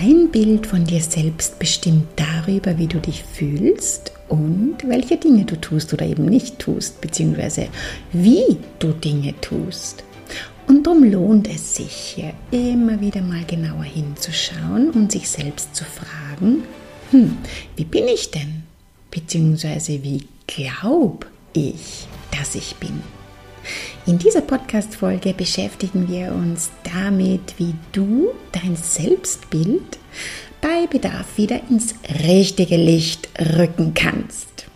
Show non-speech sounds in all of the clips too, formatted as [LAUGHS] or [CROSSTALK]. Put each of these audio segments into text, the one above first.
Dein Bild von dir selbst bestimmt darüber, wie du dich fühlst und welche Dinge du tust oder eben nicht tust, beziehungsweise wie du Dinge tust. Und darum lohnt es sich hier immer wieder mal genauer hinzuschauen und sich selbst zu fragen, hm, wie bin ich denn? Beziehungsweise wie glaube ich, dass ich bin? In dieser Podcast-Folge beschäftigen wir uns damit, wie du dein Selbstbild bei Bedarf wieder ins richtige Licht rücken kannst.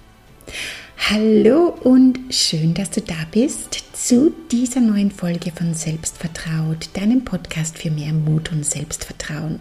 Hallo und schön, dass du da bist zu dieser neuen Folge von Selbstvertraut, deinem Podcast für mehr Mut und Selbstvertrauen.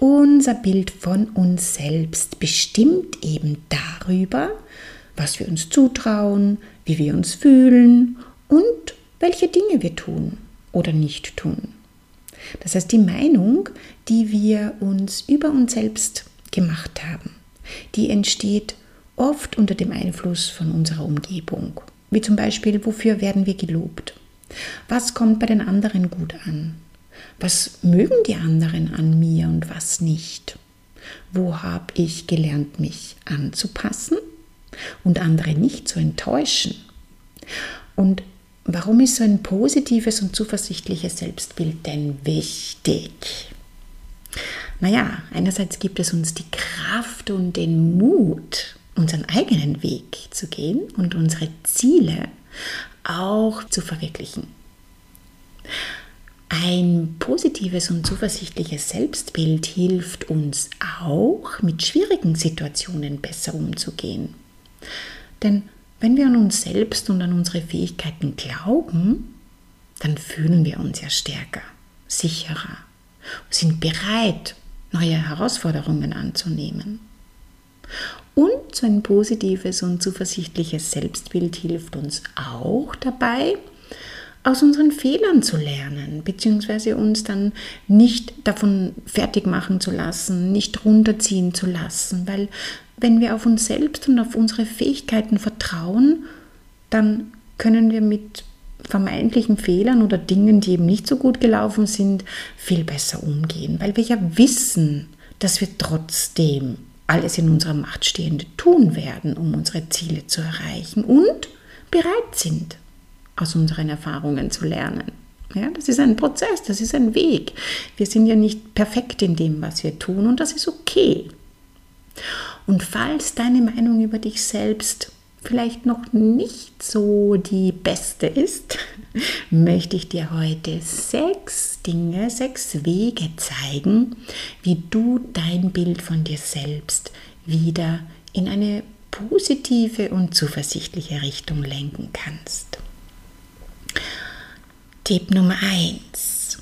unser Bild von uns selbst bestimmt eben darüber, was wir uns zutrauen, wie wir uns fühlen und welche Dinge wir tun oder nicht tun. Das heißt, die Meinung, die wir uns über uns selbst gemacht haben, die entsteht oft unter dem Einfluss von unserer Umgebung. Wie zum Beispiel, wofür werden wir gelobt? Was kommt bei den anderen gut an? Was mögen die anderen an mir und was nicht? Wo habe ich gelernt, mich anzupassen und andere nicht zu enttäuschen? Und warum ist so ein positives und zuversichtliches Selbstbild denn wichtig? Naja, einerseits gibt es uns die Kraft und den Mut, unseren eigenen Weg zu gehen und unsere Ziele auch zu verwirklichen. Ein positives und zuversichtliches Selbstbild hilft uns auch, mit schwierigen Situationen besser umzugehen. Denn wenn wir an uns selbst und an unsere Fähigkeiten glauben, dann fühlen wir uns ja stärker, sicherer, sind bereit, neue Herausforderungen anzunehmen. Und so ein positives und zuversichtliches Selbstbild hilft uns auch dabei, aus unseren Fehlern zu lernen, beziehungsweise uns dann nicht davon fertig machen zu lassen, nicht runterziehen zu lassen, weil wenn wir auf uns selbst und auf unsere Fähigkeiten vertrauen, dann können wir mit vermeintlichen Fehlern oder Dingen, die eben nicht so gut gelaufen sind, viel besser umgehen, weil wir ja wissen, dass wir trotzdem alles in unserer Macht Stehende tun werden, um unsere Ziele zu erreichen und bereit sind aus unseren Erfahrungen zu lernen. Ja, das ist ein Prozess, das ist ein Weg. Wir sind ja nicht perfekt in dem, was wir tun und das ist okay. Und falls deine Meinung über dich selbst vielleicht noch nicht so die beste ist, [LAUGHS] möchte ich dir heute sechs Dinge, sechs Wege zeigen, wie du dein Bild von dir selbst wieder in eine positive und zuversichtliche Richtung lenken kannst. Tipp Nummer 1.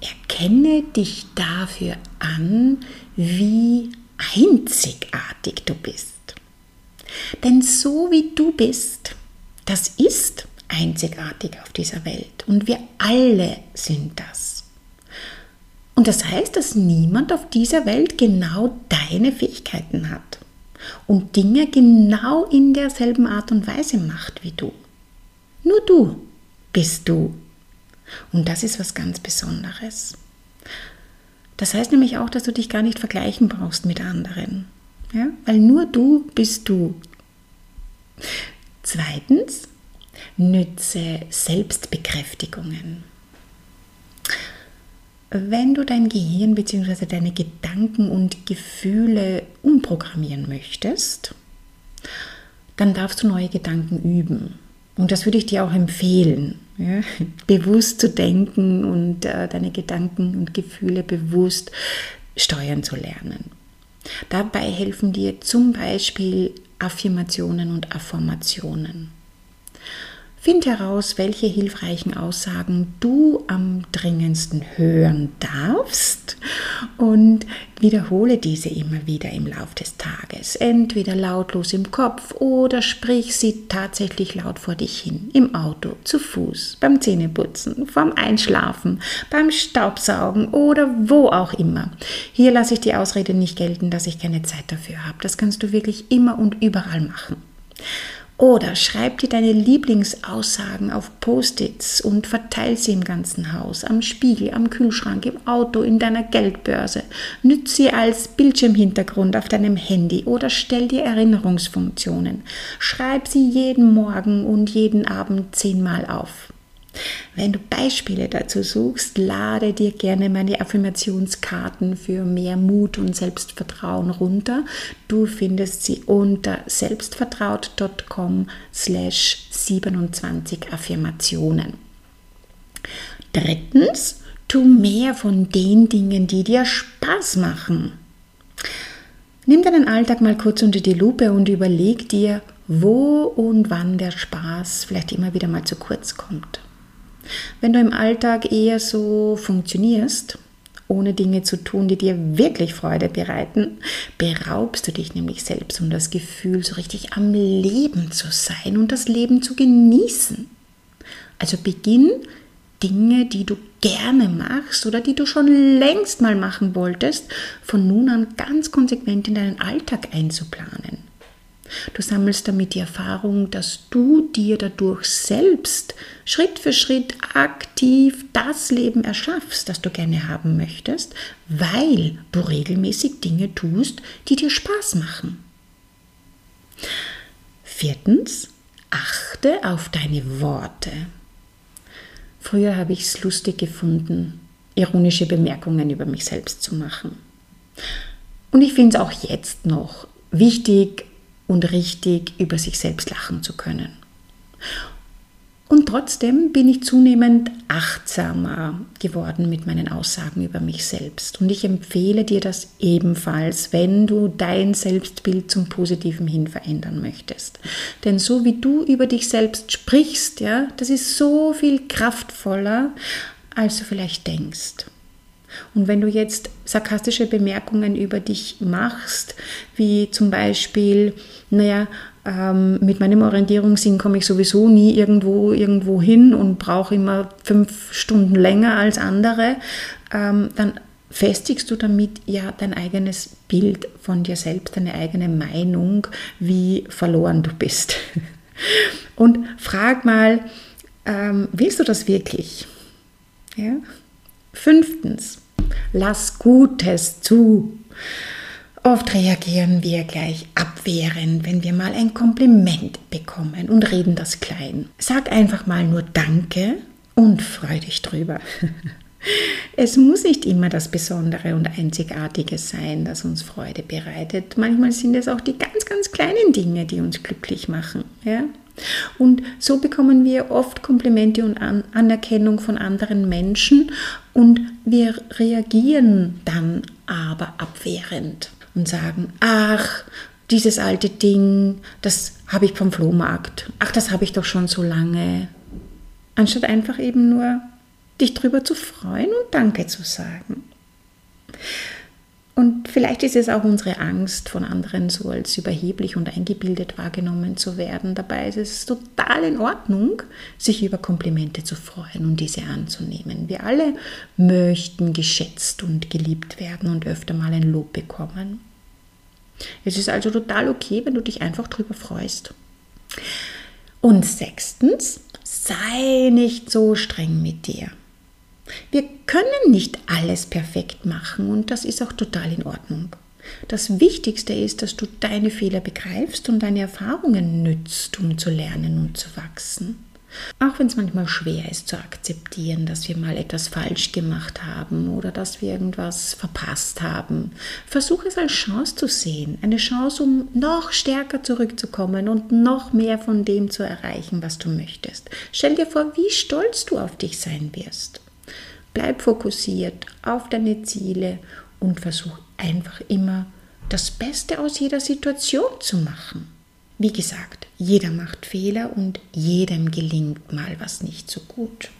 Erkenne dich dafür an, wie einzigartig du bist. Denn so wie du bist, das ist einzigartig auf dieser Welt. Und wir alle sind das. Und das heißt, dass niemand auf dieser Welt genau deine Fähigkeiten hat und Dinge genau in derselben Art und Weise macht wie du. Nur du bist du und das ist was ganz Besonderes. Das heißt nämlich auch, dass du dich gar nicht vergleichen brauchst mit anderen. Ja? Weil nur du bist du. Zweitens, nütze Selbstbekräftigungen. Wenn du dein Gehirn bzw. deine Gedanken und Gefühle umprogrammieren möchtest, dann darfst du neue Gedanken üben. Und das würde ich dir auch empfehlen, ja, bewusst zu denken und äh, deine Gedanken und Gefühle bewusst steuern zu lernen. Dabei helfen dir zum Beispiel Affirmationen und Affirmationen. Find heraus, welche hilfreichen Aussagen du am dringendsten hören darfst Und wiederhole diese immer wieder im Laufe des Tages. Entweder lautlos im Kopf oder sprich sie tatsächlich laut vor dich hin. Im Auto, zu Fuß, beim Zähneputzen, vorm Einschlafen, beim Staubsaugen oder wo auch immer. Hier lasse ich die Ausrede nicht gelten, dass ich keine Zeit dafür habe. Das kannst du wirklich immer und überall machen. Oder schreib dir deine Lieblingsaussagen auf Post-its und verteil sie im ganzen Haus, am Spiegel, am Kühlschrank, im Auto, in deiner Geldbörse. Nütze sie als Bildschirmhintergrund auf deinem Handy oder stell dir Erinnerungsfunktionen. Schreib sie jeden Morgen und jeden Abend zehnmal auf. Wenn du Beispiele dazu suchst, lade dir gerne meine Affirmationskarten für mehr Mut und Selbstvertrauen runter. Du findest sie unter selbstvertraut.com slash 27 Affirmationen. Drittens, tu mehr von den Dingen, die dir Spaß machen. Nimm deinen Alltag mal kurz unter die Lupe und überleg dir, wo und wann der Spaß vielleicht immer wieder mal zu kurz kommt. Wenn du im Alltag eher so funktionierst, ohne Dinge zu tun, die dir wirklich Freude bereiten, beraubst du dich nämlich selbst um das Gefühl, so richtig am Leben zu sein und das Leben zu genießen. Also beginn Dinge, die du gerne machst oder die du schon längst mal machen wolltest, von nun an ganz konsequent in deinen Alltag einzuplanen. Du sammelst damit die Erfahrung, dass du dir dadurch selbst Schritt für Schritt aktiv das Leben erschaffst, das du gerne haben möchtest, weil du regelmäßig Dinge tust, die dir Spaß machen. Viertens, achte auf deine Worte. Früher habe ich es lustig gefunden, ironische Bemerkungen über mich selbst zu machen. Und ich finde es auch jetzt noch wichtig, und richtig über sich selbst lachen zu können. Und trotzdem bin ich zunehmend achtsamer geworden mit meinen Aussagen über mich selbst. Und ich empfehle dir das ebenfalls, wenn du dein Selbstbild zum Positiven hin verändern möchtest. Denn so wie du über dich selbst sprichst, ja, das ist so viel kraftvoller, als du vielleicht denkst. Und wenn du jetzt sarkastische Bemerkungen über dich machst, wie zum Beispiel, naja, ähm, mit meinem Orientierungssinn komme ich sowieso nie irgendwo, irgendwo hin und brauche immer fünf Stunden länger als andere, ähm, dann festigst du damit ja dein eigenes Bild von dir selbst, deine eigene Meinung, wie verloren du bist. [LAUGHS] Und frag mal, ähm, willst du das wirklich? Ja? Fünftens, lass Gutes zu. Oft reagieren wir gleich abwehrend, wenn wir mal ein Kompliment bekommen und reden das klein. Sag einfach mal nur Danke und freu dich drüber. [LAUGHS] Es muss nicht immer das Besondere und Einzigartige sein, das uns Freude bereitet. Manchmal sind es auch die ganz, ganz kleinen Dinge, die uns glücklich machen. Ja? Und so bekommen wir oft Komplimente und An Anerkennung von anderen Menschen und wir reagieren dann aber abwehrend und sagen, ach, dieses alte Ding, das habe ich vom Flohmarkt. Ach, das habe ich doch schon so lange. Anstatt einfach eben nur dich drüber zu freuen und Danke zu sagen. Und vielleicht ist es auch unsere Angst, von anderen so als überheblich und eingebildet wahrgenommen zu werden. Dabei ist es total in Ordnung, sich über Komplimente zu freuen und diese anzunehmen. Wir alle möchten geschätzt und geliebt werden und öfter mal ein Lob bekommen. Es ist also total okay, wenn du dich einfach drüber freust. Und sechstens, sei nicht so streng mit dir. Wir können nicht alles perfekt machen und das ist auch total in Ordnung. Das Wichtigste ist, dass du deine Fehler begreifst und deine Erfahrungen nützt, um zu lernen und zu wachsen. Auch wenn es manchmal schwer ist zu akzeptieren, dass wir mal etwas falsch gemacht haben oder dass wir irgendwas verpasst haben, versuch es als Chance zu sehen. Eine Chance, um noch stärker zurückzukommen und noch mehr von dem zu erreichen, was du möchtest. Stell dir vor, wie stolz du auf dich sein wirst. Bleib fokussiert auf deine Ziele und versuch einfach immer das Beste aus jeder Situation zu machen. Wie gesagt, jeder macht Fehler und jedem gelingt mal was nicht so gut.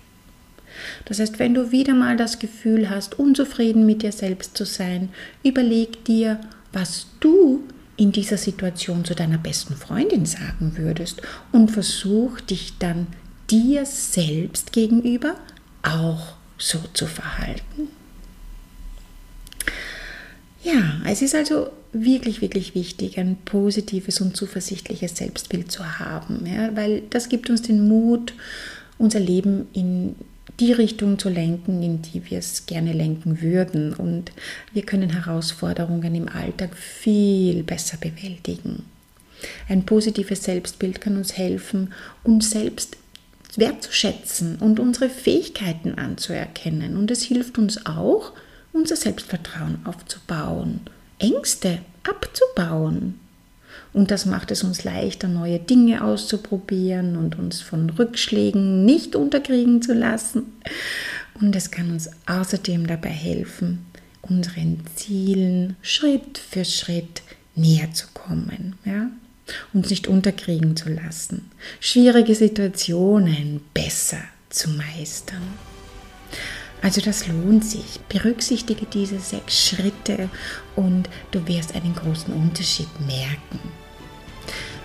Das heißt, wenn du wieder mal das Gefühl hast, unzufrieden mit dir selbst zu sein, überleg dir, was du in dieser Situation zu deiner besten Freundin sagen würdest und versuch dich dann dir selbst gegenüber auch so zu verhalten. Ja, es ist also wirklich, wirklich wichtig, ein positives und zuversichtliches Selbstbild zu haben, ja, weil das gibt uns den Mut, unser Leben in die Richtung zu lenken, in die wir es gerne lenken würden. Und wir können Herausforderungen im Alltag viel besser bewältigen. Ein positives Selbstbild kann uns helfen, uns selbst wertzuschätzen und unsere Fähigkeiten anzuerkennen. Und es hilft uns auch, unser Selbstvertrauen aufzubauen, Ängste abzubauen. Und das macht es uns leichter, neue Dinge auszuprobieren und uns von Rückschlägen nicht unterkriegen zu lassen. Und es kann uns außerdem dabei helfen, unseren Zielen Schritt für Schritt näher zu kommen. Ja? Uns nicht unterkriegen zu lassen, schwierige Situationen besser zu meistern. Also das lohnt sich. Berücksichtige diese sechs Schritte und du wirst einen großen Unterschied merken.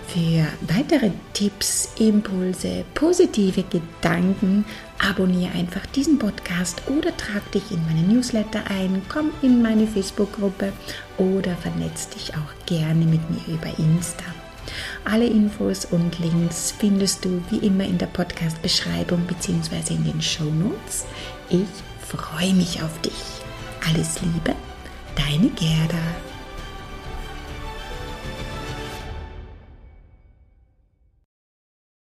Für weitere Tipps, Impulse, positive Gedanken, abonniere einfach diesen Podcast oder trag dich in meine Newsletter ein, komm in meine Facebook-Gruppe oder vernetz dich auch gerne mit mir über Insta. Alle Infos und Links findest du wie immer in der Podcast-Beschreibung bzw. in den Show Notes. Ich freue mich auf dich. Alles Liebe, deine Gerda.